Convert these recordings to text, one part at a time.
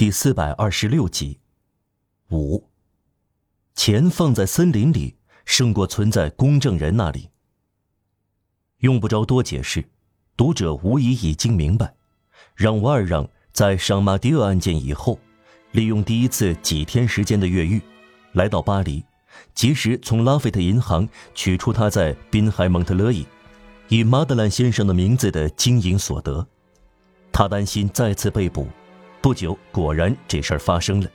第四百二十六集。五，钱放在森林里，胜过存在公证人那里。用不着多解释，读者无疑已经明白，让瓦尔让在上马迪厄案件以后，利用第一次几天时间的越狱，来到巴黎，及时从拉菲特银行取出他在滨海蒙特勒伊以马德兰先生的名字的金银所得。他担心再次被捕，不久果然这事儿发生了。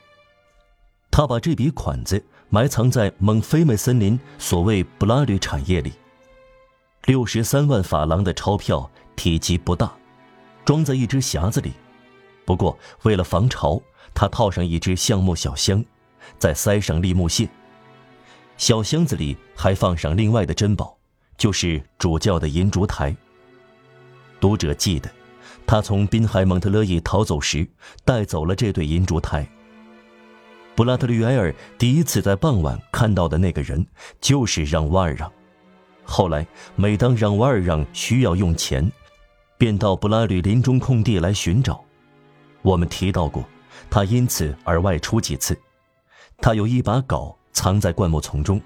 他把这笔款子埋藏在蒙菲梅森林所谓布拉吕产业里。六十三万法郎的钞票体积不大，装在一只匣子里。不过为了防潮，他套上一只橡木小箱，再塞上立木屑。小箱子里还放上另外的珍宝，就是主教的银烛台。读者记得，他从滨海蒙特勒伊逃走时带走了这对银烛台。布拉特吕埃尔第一次在傍晚看到的那个人，就是让瓦尔让。后来，每当让瓦尔让需要用钱，便到布拉吕林中空地来寻找。我们提到过，他因此而外出几次。他有一把镐藏在灌木丛中，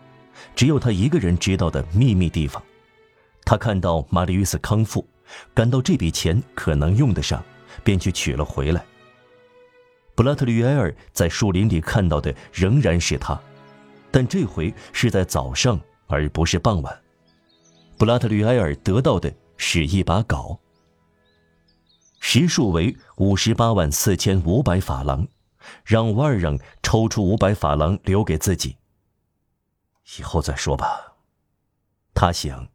只有他一个人知道的秘密地方。他看到玛丽·约斯康复，感到这笔钱可能用得上，便去取了回来。布拉特吕埃尔在树林里看到的仍然是他，但这回是在早上，而不是傍晚。布拉特吕埃尔得到的是一把镐，实数为五十八万四千五百法郎，让瓦尔让抽出五百法郎留给自己。以后再说吧，他想。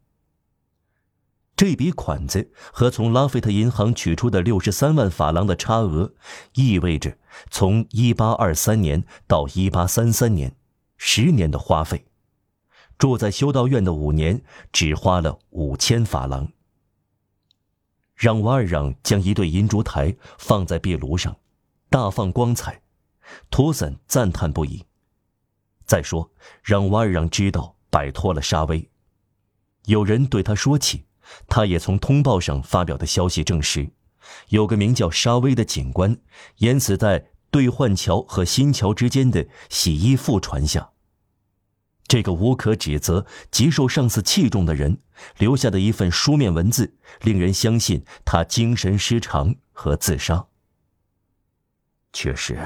这笔款子和从拉菲特银行取出的六十三万法郎的差额，意味着从一八二三年到一八三三年，十年的花费。住在修道院的五年，只花了五千法郎。让瓦尔让将一对银烛台放在壁炉上，大放光彩，图森赞叹不已。再说，让瓦尔让知道摆脱了沙威，有人对他说起。他也从通报上发表的消息证实，有个名叫沙威的警官淹死在兑换桥和新桥之间的洗衣副船下。这个无可指责、极受上司器重的人留下的一份书面文字，令人相信他精神失常和自杀。确实，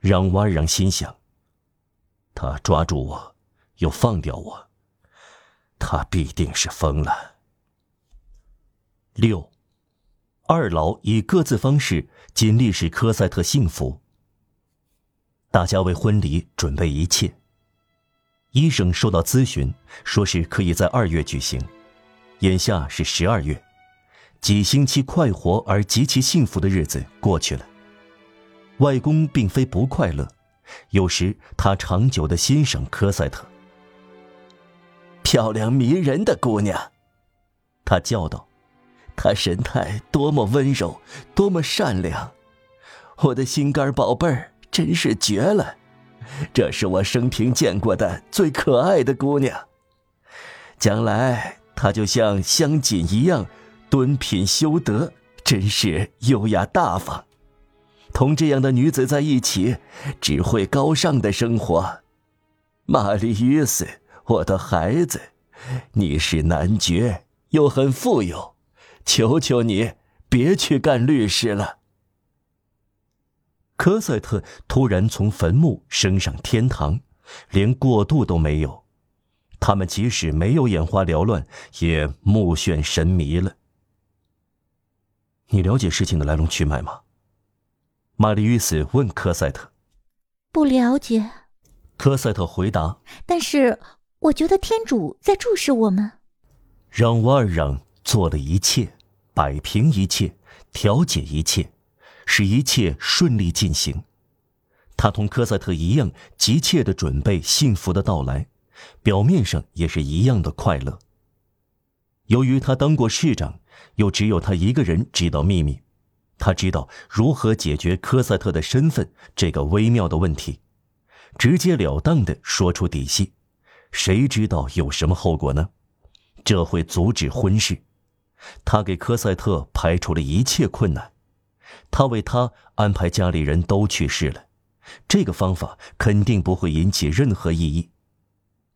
让瓦让心想：他抓住我，又放掉我。他必定是疯了。六，二老以各自方式尽力使科赛特幸福。大家为婚礼准备一切。医生受到咨询，说是可以在二月举行。眼下是十二月，几星期快活而极其幸福的日子过去了。外公并非不快乐，有时他长久的欣赏科赛特。漂亮迷人的姑娘，他叫道：“她神态多么温柔，多么善良，我的心肝宝贝儿真是绝了！这是我生平见过的最可爱的姑娘。将来她就像香锦一样，敦品修德，真是优雅大方。同这样的女子在一起，只会高尚的生活。玛丽·约瑟。”我的孩子，你是男爵，又很富有，求求你别去干律师了。科赛特突然从坟墓升上天堂，连过渡都没有。他们即使没有眼花缭乱，也目眩神迷了。你了解事情的来龙去脉吗？玛丽·与斯问科赛特。不了解。科赛特回答。但是。我觉得天主在注视我们，让瓦尔让做了一切，摆平一切，调解一切，使一切顺利进行。他同科赛特一样急切的准备幸福的到来，表面上也是一样的快乐。由于他当过市长，又只有他一个人知道秘密，他知道如何解决科赛特的身份这个微妙的问题，直截了当的说出底细。谁知道有什么后果呢？这会阻止婚事。他给科赛特排除了一切困难，他为他安排家里人都去世了，这个方法肯定不会引起任何异议。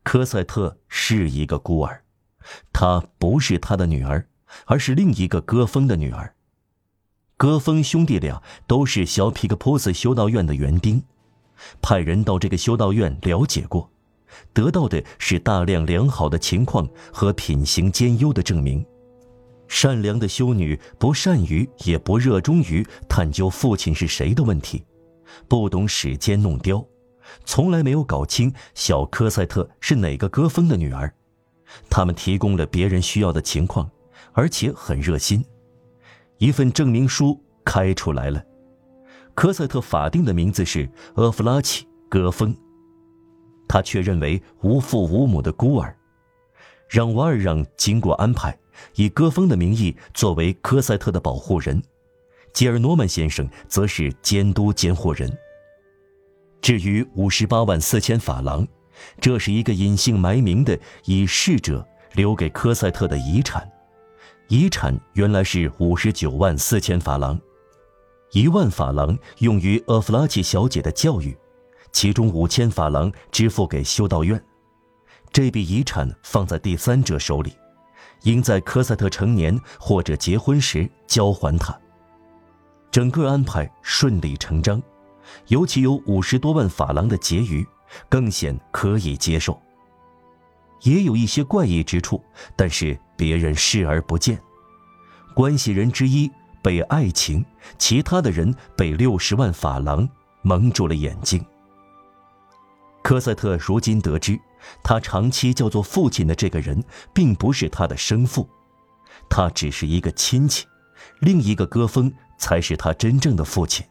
科赛特是一个孤儿，她不是他的女儿，而是另一个戈峰的女儿。戈峰兄弟俩都是小皮克波斯修道院的园丁，派人到这个修道院了解过，得到的是大量良好的情况和品行兼优的证明。善良的修女不善于也不热衷于探究父亲是谁的问题，不懂使奸弄雕，从来没有搞清小科赛特是哪个歌风的女儿。他们提供了别人需要的情况，而且很热心。一份证明书开出来了，科赛特法定的名字是阿弗拉奇·戈峰，他确认为无父无母的孤儿，让瓦尔让经过安排。以戈峰的名义作为科赛特的保护人，吉尔诺曼先生则是监督监护人。至于五十八万四千法郎，这是一个隐姓埋名的以逝者留给科赛特的遗产。遗产原来是五十九万四千法郎，一万法郎用于厄弗拉奇小姐的教育，其中五千法郎支付给修道院。这笔遗产放在第三者手里。应在科赛特成年或者结婚时交还他。整个安排顺理成章，尤其有五十多万法郎的结余，更显可以接受。也有一些怪异之处，但是别人视而不见。关系人之一被爱情，其他的人被六十万法郎蒙住了眼睛。科赛特如今得知。他长期叫做父亲的这个人，并不是他的生父，他只是一个亲戚，另一个戈峰才是他真正的父亲。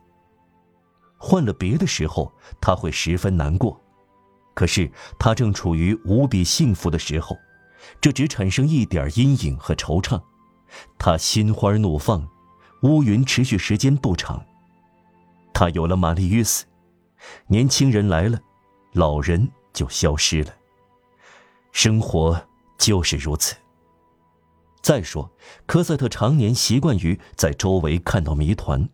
换了别的时候，他会十分难过，可是他正处于无比幸福的时候，这只产生一点阴影和惆怅。他心花怒放，乌云持续时间不长，他有了玛丽约斯，年轻人来了，老人就消失了。生活就是如此。再说，科赛特常年习惯于在周围看到谜团，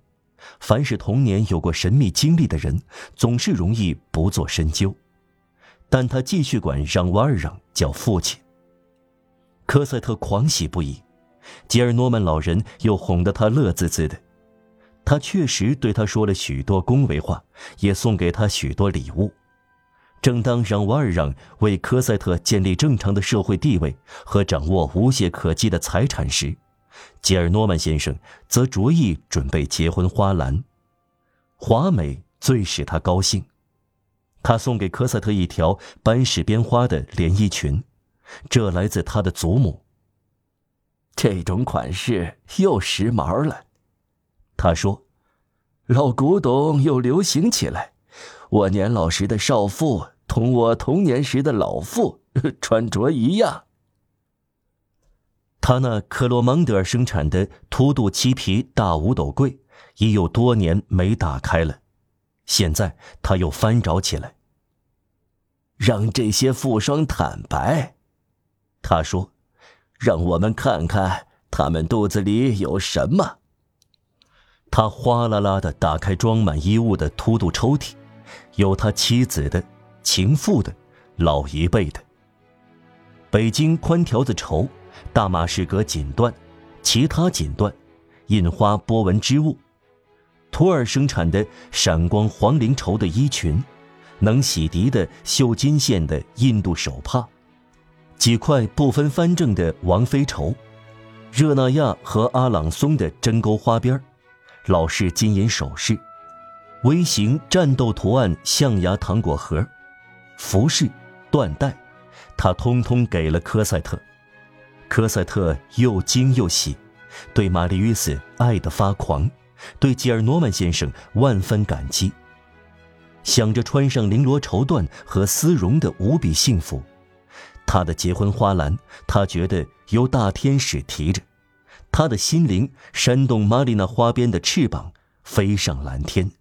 凡是童年有过神秘经历的人，总是容易不做深究。但他继续管让瓦尔让叫父亲。科赛特狂喜不已，吉尔诺曼老人又哄得他乐滋滋的。他确实对他说了许多恭维话，也送给他许多礼物。正当让瓦尔让为科赛特建立正常的社会地位和掌握无懈可击的财产时，吉尔诺曼先生则着意准备结婚花篮。华美最使他高兴，他送给科赛特一条斑饰边花的连衣裙，这来自他的祖母。这种款式又时髦了，他说，老古董又流行起来。我年老时的少妇同我童年时的老妇 穿着一样。他那克罗蒙德尔生产的凸肚漆皮大五斗柜已有多年没打开了，现在他又翻找起来。让这些富商坦白，他说：“让我们看看他们肚子里有什么。”他哗啦啦的打开装满衣物的凸肚抽屉。有他妻子的、情妇的、老一辈的。北京宽条子绸、大马士革锦缎、其他锦缎、印花波纹织物，图尔生产的闪光黄绫绸的衣裙，能洗涤的绣金线的印度手帕，几块不分藩正的王妃绸，热那亚和阿朗松的针钩花边老式金银首饰。微型战斗图案象牙糖果盒、服饰、缎带，他通通给了科赛特。科赛特又惊又喜，对玛丽·约瑟爱得发狂，对吉尔诺曼先生万分感激。想着穿上绫罗绸缎和丝绒的无比幸福，他的结婚花篮，他觉得由大天使提着，他的心灵扇动玛丽娜花边的翅膀，飞上蓝天。